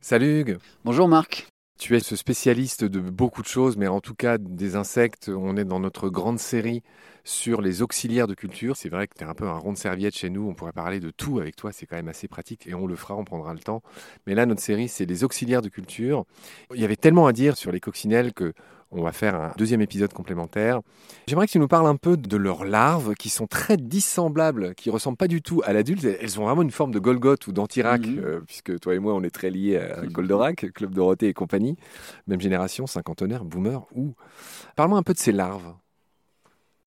Salut Hugues. Bonjour Marc. Tu es ce spécialiste de beaucoup de choses, mais en tout cas des insectes. On est dans notre grande série sur les auxiliaires de culture. C'est vrai que tu es un peu un rond de serviette chez nous. On pourrait parler de tout avec toi. C'est quand même assez pratique et on le fera, on prendra le temps. Mais là, notre série, c'est les auxiliaires de culture. Il y avait tellement à dire sur les coccinelles que on va faire un deuxième épisode complémentaire. J'aimerais que tu nous parles un peu de leurs larves qui sont très dissemblables, qui ressemblent pas du tout à l'adulte. Elles ont vraiment une forme de Golgoth ou d'Antirac, mhm. euh, puisque toi et moi, on est très liés à Goldorak, Club Dorothée et compagnie. Même génération, cinquantenaire, boomer. Ou... Parle-moi un peu de ces larves.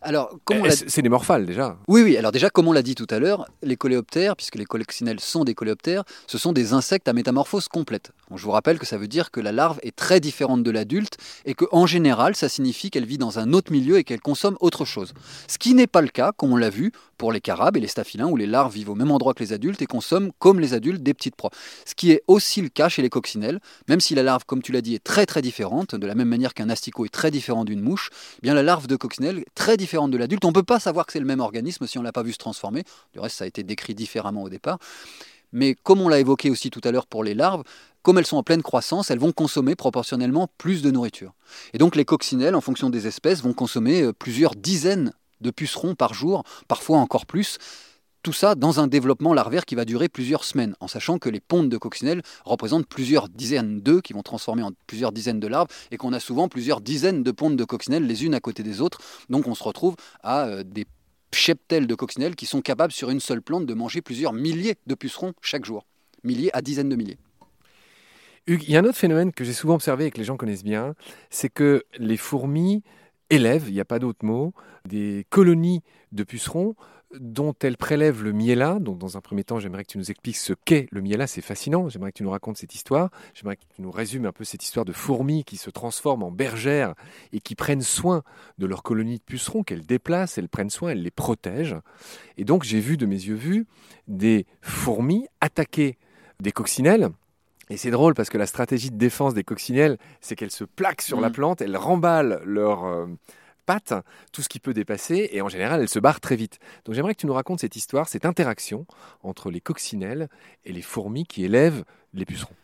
Alors, eh, c'est des morphales déjà. Oui, oui. Alors déjà, comme on l'a dit tout à l'heure, les coléoptères, puisque les collectionnels sont des coléoptères, ce sont des insectes à métamorphose complète. je vous rappelle que ça veut dire que la larve est très différente de l'adulte et qu'en général, ça signifie qu'elle vit dans un autre milieu et qu'elle consomme autre chose. Ce qui n'est pas le cas, comme on l'a vu, pour les carabes et les staphylins, où les larves vivent au même endroit que les adultes et consomment, comme les adultes, des petites proies. Ce qui est aussi le cas chez les coccinelles, même si la larve, comme tu l'as dit, est très très différente, de la même manière qu'un asticot est très différent d'une mouche, eh bien la larve de coccinelle est très différente de l'adulte. On ne peut pas savoir que c'est le même organisme si on ne l'a pas vu se transformer. Du reste, ça a été décrit différemment au départ. Mais comme on l'a évoqué aussi tout à l'heure pour les larves, comme elles sont en pleine croissance, elles vont consommer proportionnellement plus de nourriture. Et donc les coccinelles, en fonction des espèces, vont consommer euh, plusieurs dizaines de pucerons par jour, parfois encore plus. Tout ça dans un développement larvaire qui va durer plusieurs semaines, en sachant que les pontes de coccinelles représentent plusieurs dizaines d'œufs qui vont transformer en plusieurs dizaines de larves et qu'on a souvent plusieurs dizaines de pontes de coccinelles les unes à côté des autres. Donc on se retrouve à euh, des cheptels de coccinelles qui sont capables sur une seule plante de manger plusieurs milliers de pucerons chaque jour. Milliers à dizaines de milliers. Hugues, il y a un autre phénomène que j'ai souvent observé et que les gens connaissent bien, c'est que les fourmis élèvent, il n'y a pas d'autre mot, des colonies de pucerons dont elles prélèvent le miela. Donc, dans un premier temps, j'aimerais que tu nous expliques ce qu'est le miela. C'est fascinant. J'aimerais que tu nous racontes cette histoire. J'aimerais que tu nous résumes un peu cette histoire de fourmis qui se transforment en bergères et qui prennent soin de leurs colonies de pucerons, qu'elles déplacent, elles prennent soin, elles les protègent. Et donc, j'ai vu de mes yeux vus des fourmis attaquer des coccinelles et c'est drôle parce que la stratégie de défense des coccinelles, c'est qu'elles se plaquent sur la mm. plante, elles remballent leurs euh, pattes, tout ce qui peut dépasser, et en général, elles se barrent très vite. Donc j'aimerais que tu nous racontes cette histoire, cette interaction entre les coccinelles et les fourmis qui élèvent les pucerons.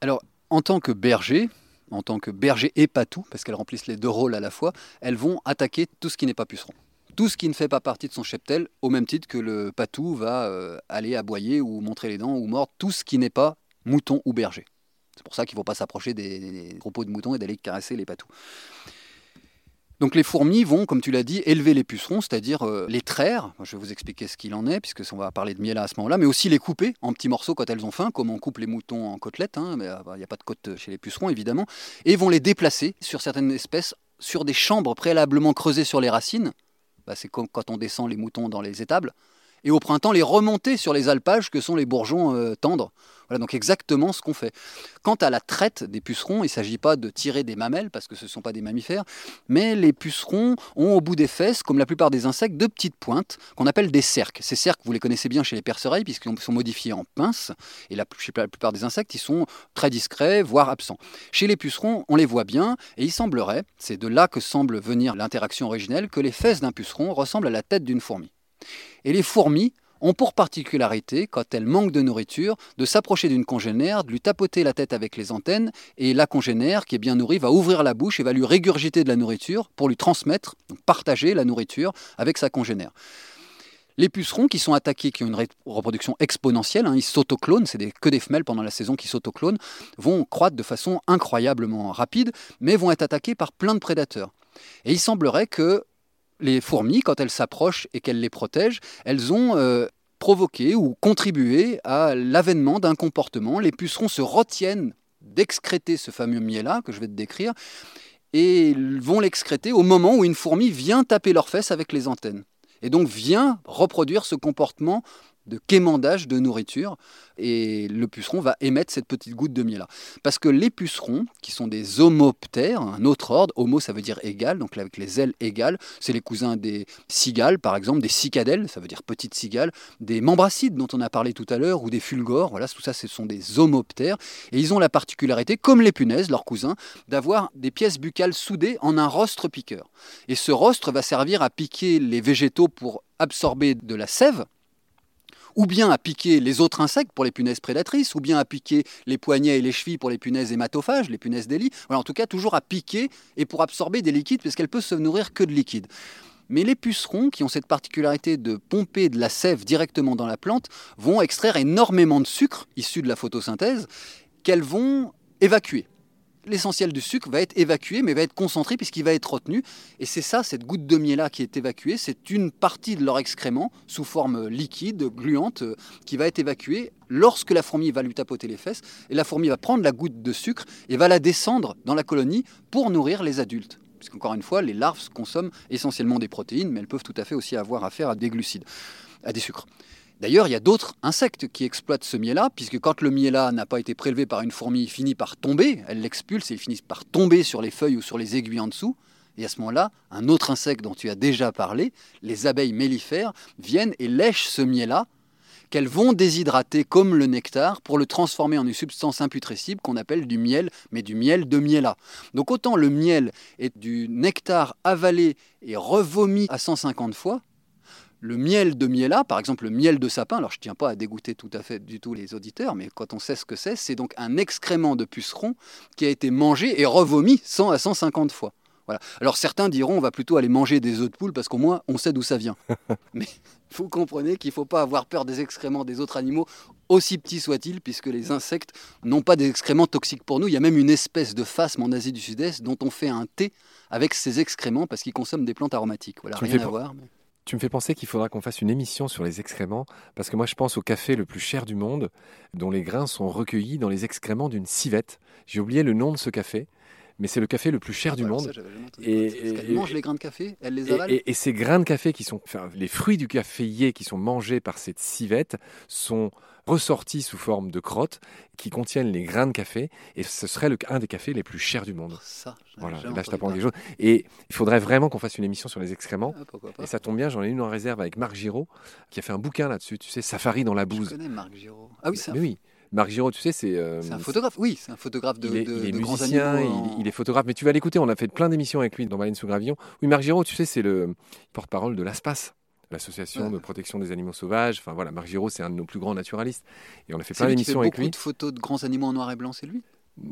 Alors, en tant que berger, en tant que berger et patou, parce qu'elles remplissent les deux rôles à la fois, elles vont attaquer tout ce qui n'est pas puceron. Tout ce qui ne fait pas partie de son cheptel, au même titre que le patou va euh, aller aboyer ou montrer les dents ou mordre tout ce qui n'est pas mouton ou berger. C'est pour ça qu'il ne faut pas s'approcher des, troupeaux de moutons et d'aller caresser les patous. Donc les fourmis vont, comme tu l'as dit, élever les pucerons, c'est-à-dire euh, les traire. Je vais vous expliquer ce qu'il en est, puisque on va parler de miel à ce moment-là, mais aussi les couper en petits morceaux quand elles ont faim, comme on coupe les moutons en côtelettes. Hein, euh, il n'y a pas de côte chez les pucerons évidemment, et vont les déplacer sur certaines espèces, sur des chambres préalablement creusées sur les racines. Bah, c'est comme quand on descend les moutons dans les étables et au printemps les remonter sur les alpages que sont les bourgeons euh, tendres. Voilà donc exactement ce qu'on fait. Quant à la traite des pucerons, il ne s'agit pas de tirer des mamelles parce que ce ne sont pas des mammifères, mais les pucerons ont au bout des fesses, comme la plupart des insectes, deux petites pointes qu'on appelle des cerques. Ces cerques, vous les connaissez bien chez les perce-oreilles puisqu'ils sont modifiés en pinces et la, chez la plupart des insectes, ils sont très discrets, voire absents. Chez les pucerons, on les voit bien et il semblerait, c'est de là que semble venir l'interaction originelle, que les fesses d'un puceron ressemblent à la tête d'une fourmi. Et les fourmis ont pour particularité, quand elles manquent de nourriture, de s'approcher d'une congénère, de lui tapoter la tête avec les antennes, et la congénère, qui est bien nourrie, va ouvrir la bouche et va lui régurgiter de la nourriture pour lui transmettre, partager la nourriture avec sa congénère. Les pucerons qui sont attaqués, qui ont une reproduction exponentielle, hein, ils s'autoclonent, c'est que des femelles pendant la saison qui s'autoclonent, vont croître de façon incroyablement rapide, mais vont être attaqués par plein de prédateurs. Et il semblerait que les fourmis, quand elles s'approchent et qu'elles les protègent, elles ont euh, provoqué ou contribué à l'avènement d'un comportement. Les pucerons se retiennent d'excréter ce fameux miel-là que je vais te décrire et vont l'excréter au moment où une fourmi vient taper leurs fesses avec les antennes. Et donc vient reproduire ce comportement de quémandage de nourriture et le puceron va émettre cette petite goutte de miel là. Parce que les pucerons, qui sont des homoptères, un autre ordre, homo ça veut dire égal, donc avec les ailes égales, c'est les cousins des cigales par exemple, des cicadelles, ça veut dire petites cigales, des membracides dont on a parlé tout à l'heure, ou des fulgores, voilà, tout ça ce sont des homoptères, et ils ont la particularité, comme les punaises, leurs cousins, d'avoir des pièces buccales soudées en un rostre piqueur. Et ce rostre va servir à piquer les végétaux pour absorber de la sève, ou bien à piquer les autres insectes pour les punaises prédatrices, ou bien à piquer les poignets et les chevilles pour les punaises hématophages, les punaises des lits. Voilà, en tout cas, toujours à piquer et pour absorber des liquides, puisqu'elle peut se nourrir que de liquides. Mais les pucerons, qui ont cette particularité de pomper de la sève directement dans la plante, vont extraire énormément de sucre issu de la photosynthèse qu'elles vont évacuer l'essentiel du sucre va être évacué, mais va être concentré puisqu'il va être retenu. Et c'est ça, cette goutte de miel-là qui est évacuée, c'est une partie de leur excrément sous forme liquide, gluante, qui va être évacuée lorsque la fourmi va lui tapoter les fesses. Et la fourmi va prendre la goutte de sucre et va la descendre dans la colonie pour nourrir les adultes. Puisqu'encore une fois, les larves consomment essentiellement des protéines, mais elles peuvent tout à fait aussi avoir affaire à des glucides, à des sucres. D'ailleurs, il y a d'autres insectes qui exploitent ce miel-là, puisque quand le miel-là n'a pas été prélevé par une fourmi, il finit par tomber, elle l'expulse et il finit par tomber sur les feuilles ou sur les aiguilles en dessous. Et à ce moment-là, un autre insecte dont tu as déjà parlé, les abeilles mellifères, viennent et lèchent ce miel-là, qu'elles vont déshydrater comme le nectar pour le transformer en une substance imputrescible qu'on appelle du miel, mais du miel de miela. Donc autant le miel est du nectar avalé et revomi à 150 fois, le miel de miela, par exemple le miel de sapin, alors je ne tiens pas à dégoûter tout à fait du tout les auditeurs, mais quand on sait ce que c'est, c'est donc un excrément de puceron qui a été mangé et revomi 100 à 150 fois. Voilà. Alors certains diront on va plutôt aller manger des œufs de poule parce qu'au moins on sait d'où ça vient. mais vous comprenez qu'il ne faut pas avoir peur des excréments des autres animaux, aussi petits soient-ils, puisque les insectes n'ont pas des excréments toxiques pour nous. Il y a même une espèce de phasme en Asie du Sud-Est dont on fait un thé avec ces excréments parce qu'ils consomment des plantes aromatiques. Voilà, rien à voir. Tu me fais penser qu'il faudra qu'on fasse une émission sur les excréments, parce que moi je pense au café le plus cher du monde, dont les grains sont recueillis dans les excréments d'une civette. J'ai oublié le nom de ce café, mais c'est le café le plus cher du monde. et, elle mange les grains de café, elle les avale. Et, ces grains de café qui sont, enfin, les fruits du caféier qui sont mangés par cette civette sont ressortis sous forme de crottes qui contiennent les grains de café et ce serait le, un des cafés les plus chers du monde. Oh, ça, voilà, là je t'apprends quelque chose. Et il faudrait vraiment qu'on fasse une émission sur les excréments. Ah, et ça tombe bien, j'en ai une en réserve avec Marc Giraud qui a fait un bouquin là-dessus, tu sais, Safari dans la bouse. Je connais Marc Giraud. Ah oui, ça. oui. Marc Giraud, tu sais, c'est. Euh, c'est un photographe, oui, c'est un photographe de. Il est, de, il est musicien, il, est photographe, mais tu vas l'écouter, on a fait plein d'émissions avec lui dans Baleine sous Gravillon. Oui, Marc Giraud, tu sais, c'est le porte-parole de l'ASPAS l'association de protection des animaux sauvages. Enfin voilà, Marc Giraud, c'est un de nos plus grands naturalistes. Et on a fait plein d'émissions avec lui. beaucoup de photos de grands animaux en noir et blanc, c'est lui?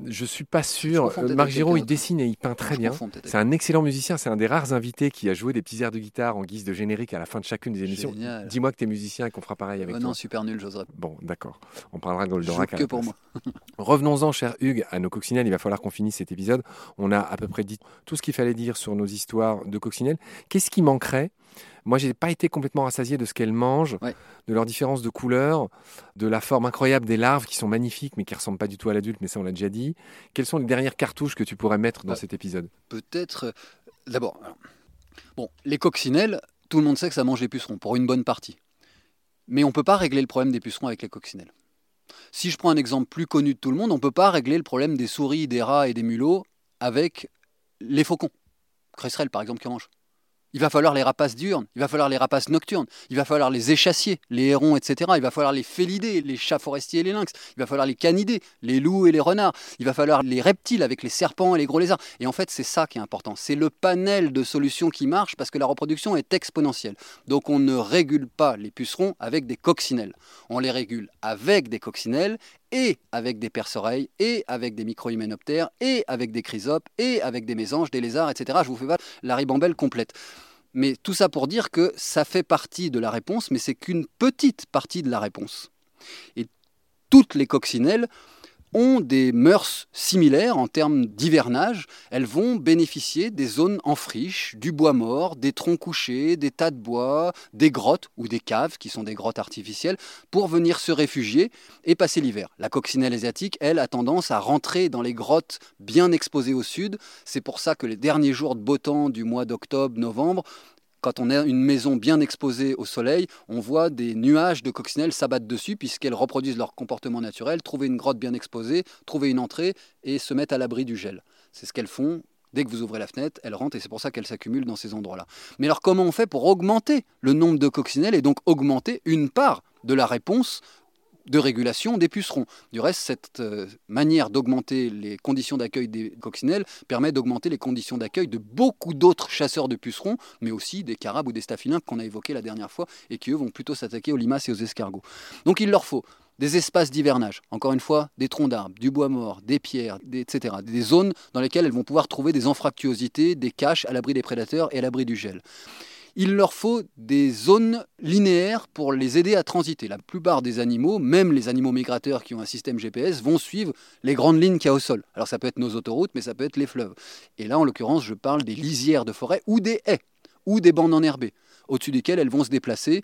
Je suis pas sûr. Marc Giraud, il dessine et il peint très bien. C'est un excellent musicien. C'est un des rares invités qui a joué des petits airs de guitare en guise de générique à la fin de chacune des émissions. Dis-moi que tu es musicien et qu'on fera pareil avec oh toi. Non, super nul, j'oserais. Bon, d'accord. On parlera de Goldorak. Que pour moi. Revenons-en, cher Hugues, à nos coccinelles. Il va falloir qu'on finisse cet épisode. On a à peu près dit tout ce qu'il fallait dire sur nos histoires de coccinelles. Qu'est-ce qui manquerait moi, j'ai pas été complètement rassasié de ce qu'elles mangent, de leurs différences de couleurs, de la forme incroyable des larves qui sont magnifiques, mais qui ressemblent pas du tout à l'adulte, mais ça, on l'a déjà dit. Quelles sont les dernières cartouches que tu pourrais mettre dans bah, cet épisode? Peut-être. Euh, d'abord, bon, les coccinelles, tout le monde sait que ça mange les pucerons, pour une bonne partie. Mais on ne peut pas régler le problème des pucerons avec les coccinelles. Si je prends un exemple plus connu de tout le monde, on ne peut pas régler le problème des souris, des rats et des mulots avec les faucons. Cresserelles, par exemple, qui en mangent. Il va falloir les rapaces diurnes, il va falloir les rapaces nocturnes, il va falloir les échassiers, les hérons, etc. Il va falloir les félidés, les chats forestiers et les lynx. Il va falloir les canidés, les loups et les renards. Il va falloir les reptiles avec les serpents et les gros lézards. Et en fait, c'est ça qui est important. C'est le panel de solutions qui marche parce que la reproduction est exponentielle. Donc on ne régule pas les pucerons avec des coccinelles. On les régule avec des coccinelles et avec des perce-oreilles, et avec des micro-hyménoptères, et avec des chrysopes, et avec des mésanges, des lézards, etc. Je vous fais pas la ribambelle complète. Mais tout ça pour dire que ça fait partie de la réponse, mais c'est qu'une petite partie de la réponse. Et toutes les coccinelles ont des mœurs similaires en termes d'hivernage. Elles vont bénéficier des zones en friche, du bois mort, des troncs couchés, des tas de bois, des grottes ou des caves qui sont des grottes artificielles pour venir se réfugier et passer l'hiver. La coccinelle asiatique, elle, a tendance à rentrer dans les grottes bien exposées au sud. C'est pour ça que les derniers jours de beau temps du mois d'octobre, novembre, quand on a une maison bien exposée au soleil, on voit des nuages de coccinelles s'abattre dessus puisqu'elles reproduisent leur comportement naturel, trouver une grotte bien exposée, trouver une entrée et se mettre à l'abri du gel. C'est ce qu'elles font. Dès que vous ouvrez la fenêtre, elles rentrent et c'est pour ça qu'elles s'accumulent dans ces endroits-là. Mais alors comment on fait pour augmenter le nombre de coccinelles et donc augmenter une part de la réponse de régulation des pucerons. Du reste, cette euh, manière d'augmenter les conditions d'accueil des coccinelles permet d'augmenter les conditions d'accueil de beaucoup d'autres chasseurs de pucerons, mais aussi des carabes ou des staphylins qu'on a évoqués la dernière fois et qui, eux, vont plutôt s'attaquer aux limaces et aux escargots. Donc il leur faut des espaces d'hivernage, encore une fois, des troncs d'arbres, du bois mort, des pierres, etc. Des zones dans lesquelles elles vont pouvoir trouver des anfractuosités, des caches à l'abri des prédateurs et à l'abri du gel il leur faut des zones linéaires pour les aider à transiter. La plupart des animaux, même les animaux migrateurs qui ont un système GPS, vont suivre les grandes lignes qu'il y a au sol. Alors ça peut être nos autoroutes, mais ça peut être les fleuves. Et là, en l'occurrence, je parle des lisières de forêt ou des haies ou des bandes enherbées, au-dessus desquelles elles vont se déplacer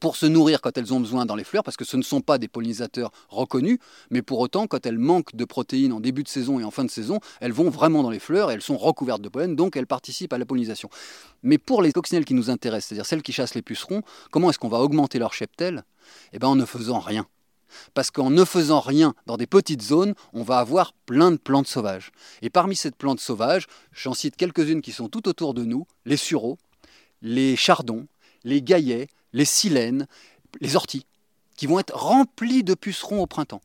pour se nourrir quand elles ont besoin dans les fleurs, parce que ce ne sont pas des pollinisateurs reconnus, mais pour autant, quand elles manquent de protéines en début de saison et en fin de saison, elles vont vraiment dans les fleurs et elles sont recouvertes de pollen, donc elles participent à la pollinisation. Mais pour les coccinelles qui nous intéressent, c'est-à-dire celles qui chassent les pucerons, comment est-ce qu'on va augmenter leur cheptel? Eh bien en ne faisant rien. Parce qu'en ne faisant rien dans des petites zones, on va avoir plein de plantes sauvages. Et parmi ces plantes sauvages, j'en cite quelques-unes qui sont tout autour de nous, les sureaux, les chardons, les gaillets, les silènes, les orties, qui vont être remplis de pucerons au printemps.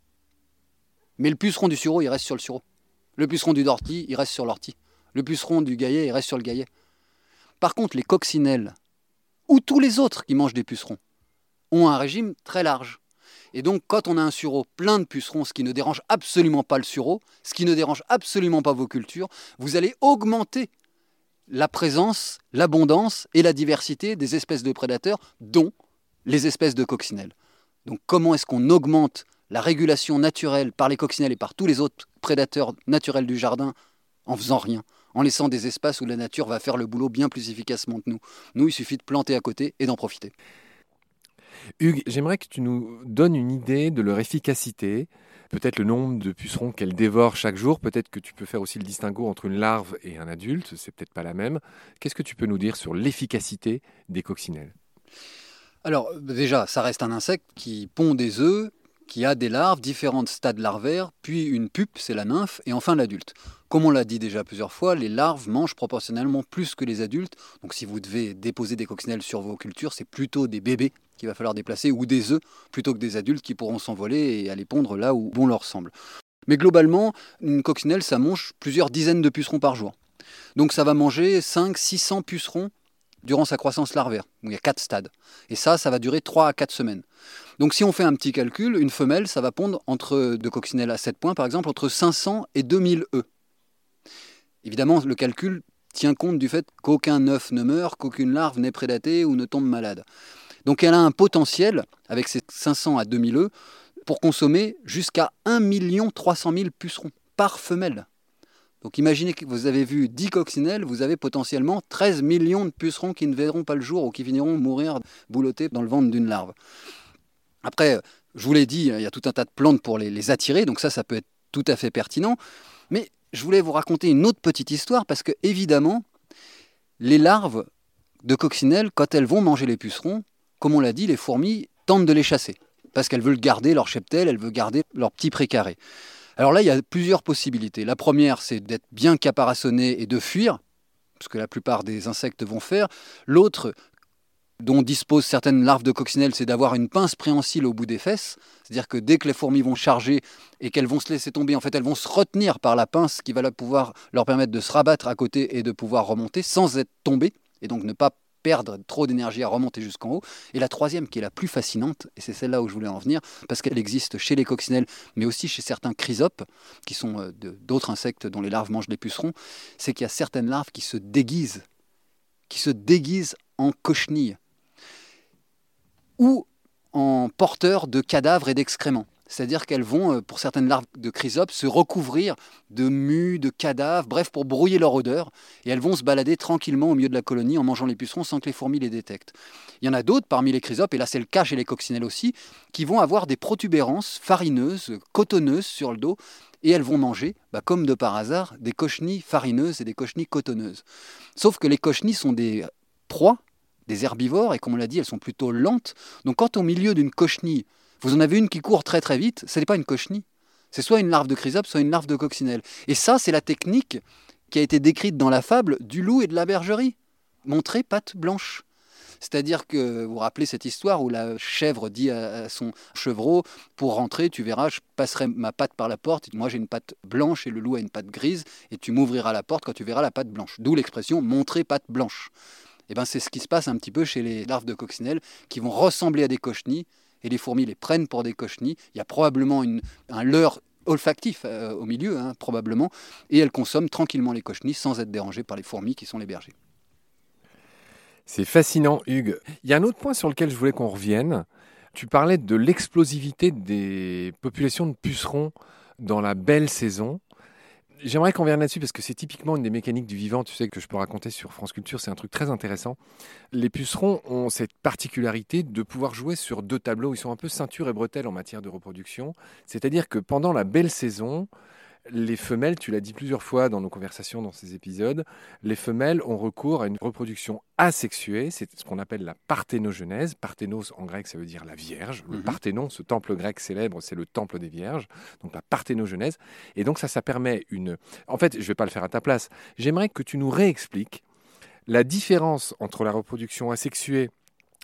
Mais le puceron du sureau, il reste sur le sureau. Le puceron du dortie, il reste sur l'ortie. Le puceron du gaillet, il reste sur le gaillet. Par contre, les coccinelles, ou tous les autres qui mangent des pucerons, ont un régime très large. Et donc, quand on a un sureau plein de pucerons, ce qui ne dérange absolument pas le sureau, ce qui ne dérange absolument pas vos cultures, vous allez augmenter la présence, l'abondance et la diversité des espèces de prédateurs, dont les espèces de coccinelles. Donc comment est-ce qu'on augmente la régulation naturelle par les coccinelles et par tous les autres prédateurs naturels du jardin en faisant rien, en laissant des espaces où la nature va faire le boulot bien plus efficacement que nous? Nous, il suffit de planter à côté et d'en profiter. Hugues, j'aimerais que tu nous donnes une idée de leur efficacité, peut-être le nombre de pucerons qu'elles dévorent chaque jour, peut-être que tu peux faire aussi le distinguo entre une larve et un adulte, c'est peut-être pas la même. Qu'est-ce que tu peux nous dire sur l'efficacité des coccinelles? Alors déjà, ça reste un insecte qui pond des œufs, qui a des larves, différents stades larvaires, puis une pupe, c'est la nymphe, et enfin l'adulte. Comme on l'a dit déjà plusieurs fois, les larves mangent proportionnellement plus que les adultes. Donc si vous devez déposer des coccinelles sur vos cultures, c'est plutôt des bébés qu'il va falloir déplacer ou des œufs plutôt que des adultes qui pourront s'envoler et aller pondre là où bon leur semble. Mais globalement, une coccinelle, ça mange plusieurs dizaines de pucerons par jour. Donc ça va manger 500-600 pucerons durant sa croissance larvaire, où il y a 4 stades. Et ça, ça va durer 3 à 4 semaines. Donc si on fait un petit calcul, une femelle, ça va pondre entre de coccinelles à 7 points, par exemple, entre 500 et 2000 œufs. Évidemment, le calcul tient compte du fait qu'aucun œuf ne meurt, qu'aucune larve n'est prédatée ou ne tombe malade. Donc elle a un potentiel, avec ses 500 à 2000 œufs, pour consommer jusqu'à 1 300 000 pucerons par femelle. Donc imaginez que vous avez vu 10 coccinelles, vous avez potentiellement 13 millions de pucerons qui ne verront pas le jour ou qui finiront mourir boulottés dans le ventre d'une larve. Après, je vous l'ai dit, il y a tout un tas de plantes pour les, attirer, donc ça, ça peut être tout à fait pertinent. Mais je voulais vous raconter une autre petite histoire parce que, évidemment, les larves de coccinelles, quand elles vont manger les pucerons, comme on l'a dit, les fourmis tentent de les chasser, parce qu'elles veulent garder leur cheptel, elles veulent garder leur petit précaré. Alors là, il y a plusieurs possibilités. La première, c'est d'être bien caparaçonné et de fuir, ce que la plupart des insectes vont faire. L'autre, dont disposent certaines larves de coccinelles, c'est d'avoir une pince préhensile au bout des fesses. C'est-à-dire que dès que les fourmis vont charger et qu'elles vont se laisser tomber, en fait, elles vont se retenir par la pince qui va pouvoir leur permettre de se rabattre à côté et de pouvoir remonter sans être tombées, et donc ne pas perdre trop d'énergie à remonter jusqu'en haut. Et la troisième, qui est la plus fascinante, et c'est celle-là où je voulais en venir, parce qu'elle existe chez les coccinelles, mais aussi chez certains chrysopes, qui sont euh, d'autres insectes dont les larves mangent des pucerons, c'est qu'il y a certaines larves qui se déguisent, qui se déguisent en cochenilles, ou en porteurs de cadavres et d'excréments. C'est-à-dire qu'elles vont, euh, pour certaines larves de chrysopes, se recouvrir de mues, de cadavres, bref, pour brouiller leur odeur. Et elles vont se balader tranquillement au milieu de la colonie en mangeant les pucerons sans que les fourmis les détectent. Il y en a d'autres parmi les chrysopes, et là c'est le cas chez les coccinelles aussi, qui vont avoir des protubérances farineuses, cotonneuses sur le dos, et elles vont manger, bah, comme de par hasard, des cochenilles farineuses et des cochenilles cotonneuses. Sauf que les cochenilles sont des proies, des herbivores, et comme on l'a dit, elles sont plutôt lentes. Donc quand au milieu d'une cochenille, vous en avez une qui court très très vite, ce n'est pas une cochenille. C'est soit une larve de chrysope, soit une larve de coccinelle. Et ça, c'est la technique qui a été décrite dans la fable du loup et de la bergerie. Montrer patte blanche. C'est-à-dire que vous vous rappelez cette histoire où la chèvre dit à son chevreau Pour rentrer, tu verras, je passerai ma patte par la porte. Moi, j'ai une patte blanche et le loup a une patte grise, et tu m'ouvriras la porte quand tu verras la patte blanche. D'où l'expression montrer patte blanche. Eh ben, c'est ce qui se passe un petit peu chez les larves de coccinelle qui vont ressembler à des cochenilles et les fourmis les prennent pour des cochenilles. Il y a probablement un leurre olfactif euh, au milieu, hein, probablement, et elles consomment tranquillement les cochenilles sans être dérangées par les fourmis qui sont les bergers. C'est fascinant, Hugues. Il y a un autre point sur lequel je voulais qu'on revienne. Tu parlais de l'explosivité des populations de pucerons dans la belle saison. J'aimerais qu'on vienne là-dessus parce que c'est typiquement une des mécaniques du vivant, tu sais, que je peux raconter sur France Culture, c'est un truc très intéressant. Les pucerons ont cette particularité de pouvoir jouer sur deux tableaux, ils sont un peu ceinture et bretelles en matière de reproduction, c'est-à-dire que pendant la belle saison, les femelles, tu l'as dit plusieurs fois dans nos conversations dans ces épisodes, les femelles ont recours à une reproduction asexuée, c'est ce qu'on appelle la parthénogenèse. Parthénos en grec, ça veut dire la Vierge. Le mhm. Parthénon, ce temple grec célèbre, c'est le temple des Vierges, donc la parthénogenèse. Et donc ça, ça permet une... En fait, je ne vais pas le faire à ta place. J'aimerais que tu nous réexpliques la différence entre la reproduction asexuée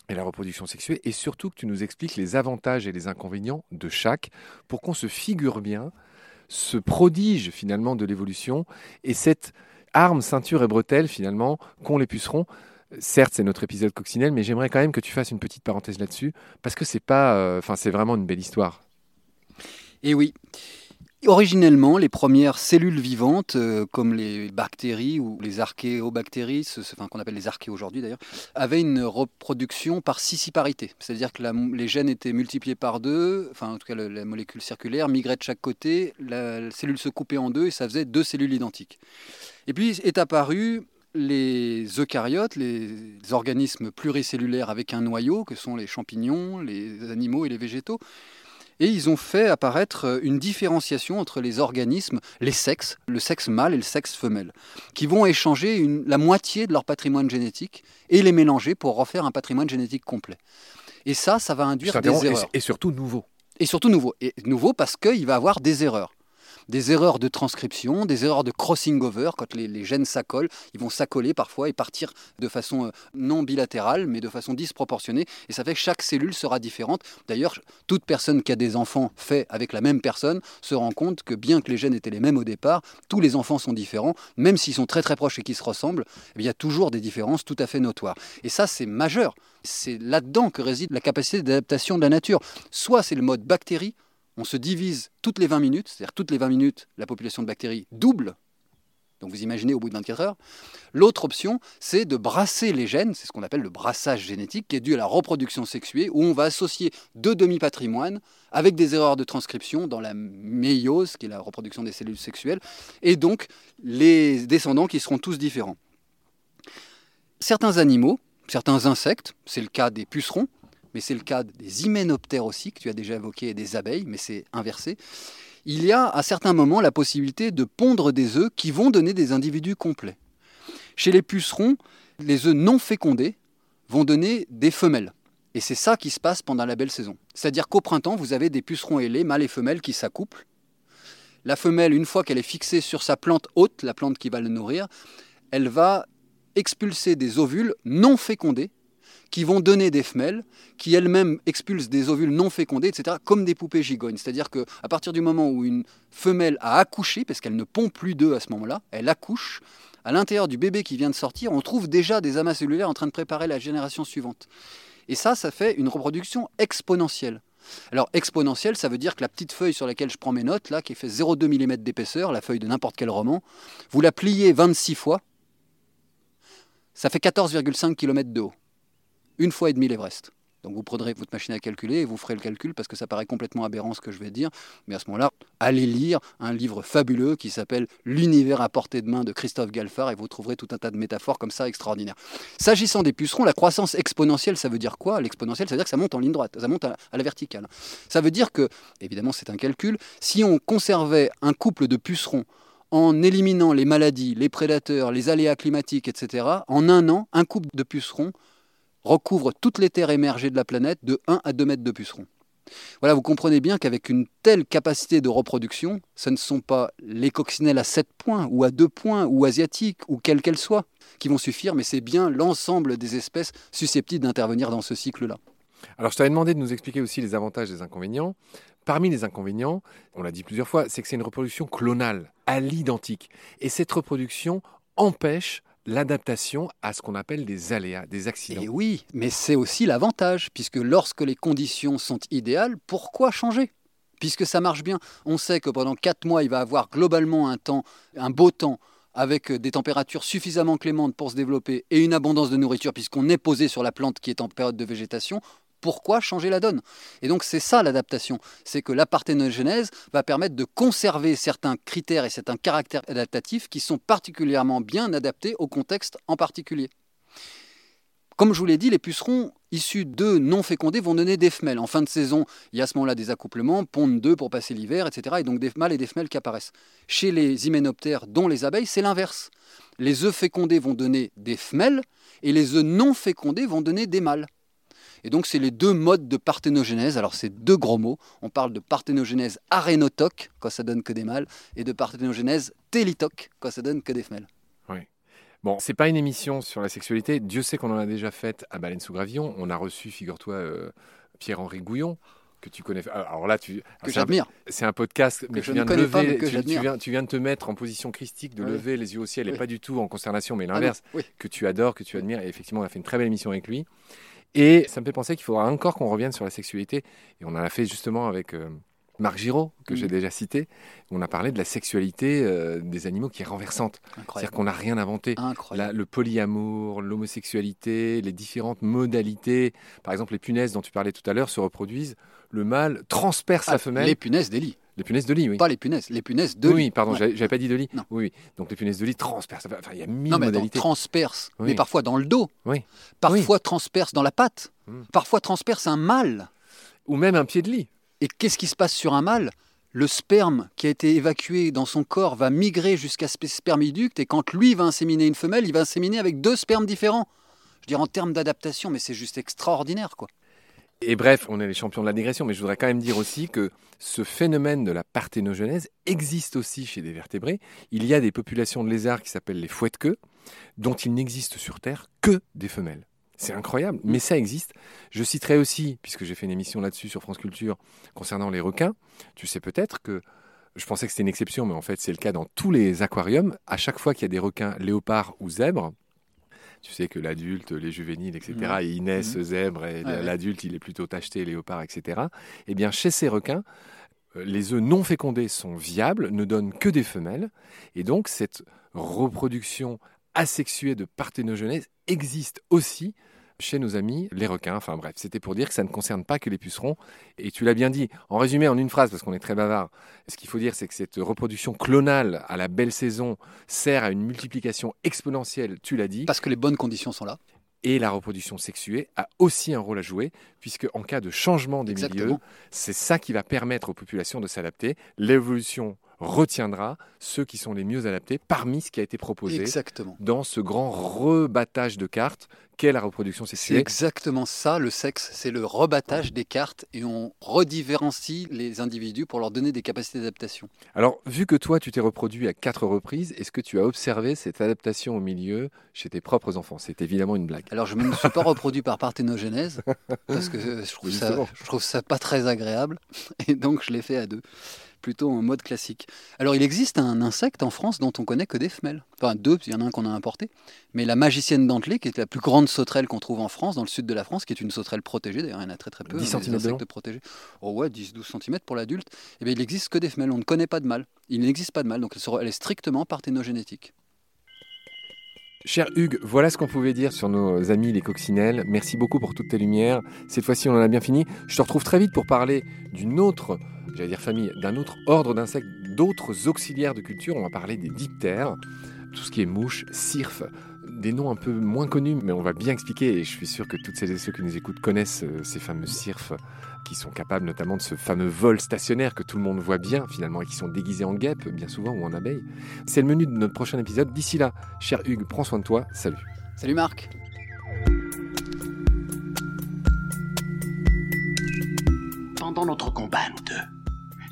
et la reproduction sexuée, et surtout que tu nous expliques les avantages et les inconvénients de chaque, pour qu'on se figure bien ce prodige finalement de l'évolution et cette arme, ceinture et bretelle finalement qu'ont les pucerons. Certes, c'est notre épisode coccinelle, mais j'aimerais quand même que tu fasses une petite parenthèse là-dessus parce que c'est pas, euh, enfin, c'est vraiment une belle histoire. Et oui. Originellement, les premières cellules vivantes, euh, comme les bactéries ou les archéobactéries, enfin, qu'on appelle les archées aujourd'hui d'ailleurs, avaient une reproduction par scissiparité. C'est-à-dire que les gènes étaient multipliés par deux, enfin en tout cas la molécule circulaire migrait de chaque côté, la, cellule se coupait en deux et ça faisait deux cellules identiques. Et puis est apparu les eucaryotes, les organismes pluricellulaires avec un noyau, que sont les champignons, les animaux et les végétaux, et ils ont fait apparaître euh, une différenciation entre les organismes, les sexes, le sexe mâle et le sexe femelle, qui vont échanger la moitié de leur patrimoine génétique et les mélanger pour refaire un patrimoine génétique complet. Et ça, ça va induire des erreurs. Et surtout nouveau. Et surtout nouveau. Et nouveau parce qu'il va avoir des erreurs des erreurs de transcription, des erreurs de crossing over, quand les, gènes s'accolent, ils vont s'accoler parfois et partir de façon euh, non bilatérale, mais de façon disproportionnée, et ça fait que chaque cellule sera différente. D'ailleurs, toute personne qui a des enfants fait avec la même personne se rend compte que bien que les gènes étaient les mêmes au départ, tous les enfants sont différents, même s'ils sont très très proches et qu'ils se ressemblent, eh il y a toujours des différences tout à fait notoires. Et ça, c'est majeur. C'est là-dedans que réside la capacité d'adaptation de la nature. Soit c'est le mode bactérie, on se divise toutes les 20 minutes, c'est-à-dire toutes les 20 minutes, la population de bactéries double. Donc vous imaginez au bout de 24 heures. L'autre option, c'est de brasser les gènes, c'est ce qu'on appelle le brassage génétique, qui est dû à la reproduction sexuée, où on va associer deux demi-patrimoines avec des erreurs de transcription dans la méiose, qui est la reproduction des cellules sexuelles, et donc les descendants qui seront tous différents. Certains animaux, certains insectes, c'est le cas des pucerons, mais c'est le cas des hyménoptères aussi, que tu as déjà évoqué, et des abeilles, mais c'est inversé. Il y a à certains moments la possibilité de pondre des œufs qui vont donner des individus complets. Chez les pucerons, les œufs non fécondés vont donner des femelles. Et c'est ça qui se passe pendant la belle saison. C'est-à-dire qu'au printemps, vous avez des pucerons ailés, mâles et femelles, qui s'accouplent. La femelle, une fois qu'elle est fixée sur sa plante haute, la plante qui va le nourrir, elle va expulser des ovules non fécondés qui vont donner des femelles, qui elles-mêmes expulsent des ovules non fécondés, etc., comme des poupées gigognes. C'est-à-dire qu'à partir du moment où une femelle a accouché, parce qu'elle ne pond plus d'œufs à ce moment-là, elle accouche, à l'intérieur du bébé qui vient de sortir, on trouve déjà des amas cellulaires en train de préparer la génération suivante. Et ça, ça fait une reproduction exponentielle. Alors exponentielle, ça veut dire que la petite feuille sur laquelle je prends mes notes, là, qui fait 0,2 mm d'épaisseur, la feuille de n'importe quel roman, vous la pliez 26 fois, ça fait 14,5 km de haut une fois et demi l'Everest. Donc vous prendrez votre machine à calculer et vous ferez le calcul parce que ça paraît complètement aberrant ce que je vais dire. Mais à ce moment-là, allez lire un livre fabuleux qui s'appelle L'univers à portée de main de Christophe Galfard et vous trouverez tout un tas de métaphores comme ça extraordinaires. S'agissant des pucerons, la croissance exponentielle, ça veut dire quoi? L'exponentielle, ça veut dire que ça monte en ligne droite, ça monte à la verticale. Ça veut dire que, évidemment c'est un calcul, si on conservait un couple de pucerons en éliminant les maladies, les prédateurs, les aléas climatiques, etc., en un an, un couple de pucerons recouvre toutes les terres émergées de la planète de 1 à 2 mètres de pucerons. Voilà, vous comprenez bien qu'avec une telle capacité de reproduction, ce ne sont pas les coccinelles à 7 points ou à 2 points ou asiatiques ou quelles qu'elles soient qui vont suffire, mais c'est bien l'ensemble des espèces susceptibles d'intervenir dans ce cycle-là. Alors je t'avais demandé de nous expliquer aussi les avantages et les inconvénients. Parmi les inconvénients, on l'a dit plusieurs fois, c'est que c'est une reproduction clonale, à l'identique. Et cette reproduction empêche l'adaptation à ce qu'on appelle des aléas, des accidents. Et oui, mais c'est aussi l'avantage, puisque lorsque les conditions sont idéales, pourquoi changer? Puisque ça marche bien. On sait que pendant 4 mois, il va avoir globalement un temps, un beau temps, avec des températures suffisamment clémentes pour se développer et une abondance de nourriture, puisqu'on est posé sur la plante qui est en période de végétation, pourquoi changer la donne Et donc c'est ça l'adaptation, c'est que la parthénogenèse va permettre de conserver certains critères et certains caractères adaptatifs qui sont particulièrement bien adaptés au contexte en particulier. Comme je vous l'ai dit, les pucerons issus d'œufs non fécondés vont donner des femelles. En fin de saison, il y a à ce moment-là des accouplements, pondent d'œufs pour passer l'hiver, etc. Et donc des mâles et des femelles qui apparaissent. Chez les hyménoptères, dont les abeilles, c'est l'inverse. Les œufs fécondés vont donner des femelles et les œufs non fécondés vont donner des mâles. Et donc, c'est les deux modes de parthénogenèse. Alors, c'est deux gros mots. On parle de parthénogenèse arénotoque, quand ça donne que des mâles, et de parthénogenèse télitoque, quand ça donne que des femelles. Oui. Bon, c'est pas une émission sur la sexualité. Dieu sait qu'on en a déjà fait à Baleine sous Gravillon. On a reçu, figure-toi, euh, Pierre-Henri Gouillon que tu connais. Alors là, tu. Que j'admire. C'est un podcast, mais tu viens de lever. tu, viens, tu, viens, de te mettre en position christique, de lever les yeux au ciel, et pas du tout en consternation, mais ah l'inverse, que tu adores, que tu admires. Et effectivement, on a fait une très belle émission avec lui. Et ça me fait penser qu'il faudra encore qu'on revienne sur la sexualité. Et on en a fait justement avec euh, Marc Giraud, que j'ai mm. déjà cité. On a parlé de la sexualité euh, des animaux qui est renversante. C'est-à-dire qu'on n'a rien inventé. le polyamour, l'homosexualité, les différentes modalités. Par exemple, les punaises dont tu parlais tout à l'heure se reproduisent. Le mâle transperce la ah, femelle. Les punaises des lits. Les punaises de lit, oui. Pas les punaises, les punaises de lit. Oui, pardon, j'avais pas dit de lit. Non. Oui, donc les punaises de lit transpercent. Enfin, il y a mille non, mais modalités. transperce, mais parfois dans le dos. Oui. Parfois transperce dans la patte. Hmm. Parfois transperce un mâle. Ou même un pied de lit. Et qu'est-ce qui se passe sur un mâle? Le sperme qui a été évacué dans son corps va migrer jusqu'à ce spermiducte et quand lui va inséminer une femelle, il va inséminer avec deux spermes différents. Je veux dire en termes d'adaptation, mais c'est juste extraordinaire, quoi. Et bref, on est les champions de la digression, mais je voudrais quand même dire aussi que ce phénomène de la parthénogenèse existe aussi chez des vertébrés. Il y a des populations de lézards qui s'appellent les fouettes-queues, dont il n'existe sur Terre que des femelles. C'est incroyable, mais ça existe. Je citerai aussi, puisque j'ai fait une émission là-dessus sur France Culture concernant les requins, tu sais peut-être que je pensais que c'était une exception, mais en fait c'est le cas dans tous les aquariums. À chaque fois qu'il y a des requins léopards ou zèbres, tu sais que l'adulte, les juvéniles, etc., mmh. ils naissent mmh. zèbres et l'adulte, il est plutôt tacheté, léopard, etc. Eh bien, chez ces requins, euh, les œufs non fécondés sont viables, ne donnent que des femelles. Et donc, cette reproduction asexuée de parthénogenèse existe aussi chez nos amis les requins. Enfin bref, c'était pour dire que ça ne concerne pas que les pucerons. Et tu l'as bien dit. En résumé, en une phrase, parce qu'on est très bavard, ce qu'il faut dire, c'est que cette reproduction clonale à la belle saison sert à une multiplication exponentielle, tu l'as dit. Parce que les bonnes conditions sont là. Et la reproduction sexuée a aussi un rôle à jouer, puisque en cas de changement des milieux, c'est ça qui va permettre aux populations de s'adapter. L'évolution retiendra ceux qui sont les mieux adaptés parmi ce qui a été proposé exactement. dans ce grand rebattage de cartes qu'est la reproduction sexuelle. C'est exactement ça, le sexe, c'est le rebattage des cartes et on redifférencie les individus pour leur donner des capacités d'adaptation. Alors, vu que toi, tu t'es reproduit à quatre reprises, est-ce que tu as observé cette adaptation au milieu chez tes propres enfants? C'est évidemment une blague. Alors, je ne me suis pas reproduit par parthénogenèse parce que je trouve, ça, je trouve ça pas très agréable et donc je l'ai fait à deux plutôt en mode classique. Alors il existe un insecte en France dont on connaît que des femelles. Enfin deux, il y en a un qu'on a importé. Mais la magicienne dentelée, qui est la plus grande sauterelle qu'on trouve en France, dans le sud de la France, qui est une sauterelle protégée, d'ailleurs il y en a très très peu. 10 cm de protégés. Oh ouais, 10-12 cm pour l'adulte. Et eh bien il n'existe que des femelles, on ne connaît pas de mâles. Il n'existe pas de mâles, donc elle est strictement parthénogénétique. Cher Hugues, voilà ce qu'on pouvait dire sur nos amis les coccinelles. Merci beaucoup pour toutes tes lumières. Cette fois-ci, on en a bien fini. Je te retrouve très vite pour parler d'une autre j'allais dire famille, d'un autre ordre d'insectes, d'autres auxiliaires de culture. On va parler des diptères, tout ce qui est mouches, cirfes, des noms un peu moins connus, mais on va bien expliquer. Et je suis sûr que toutes celles et ceux qui nous écoutent connaissent euh, ces fameux cirfes qui sont capables notamment de ce fameux vol stationnaire que tout le monde voit bien finalement et qui sont déguisés en guêpes bien souvent ou en abeilles. C'est le menu de notre prochain épisode. D'ici là, cher Hugues, prends soin de toi. Salut. Salut Marc. pendant notre combat, nous deux,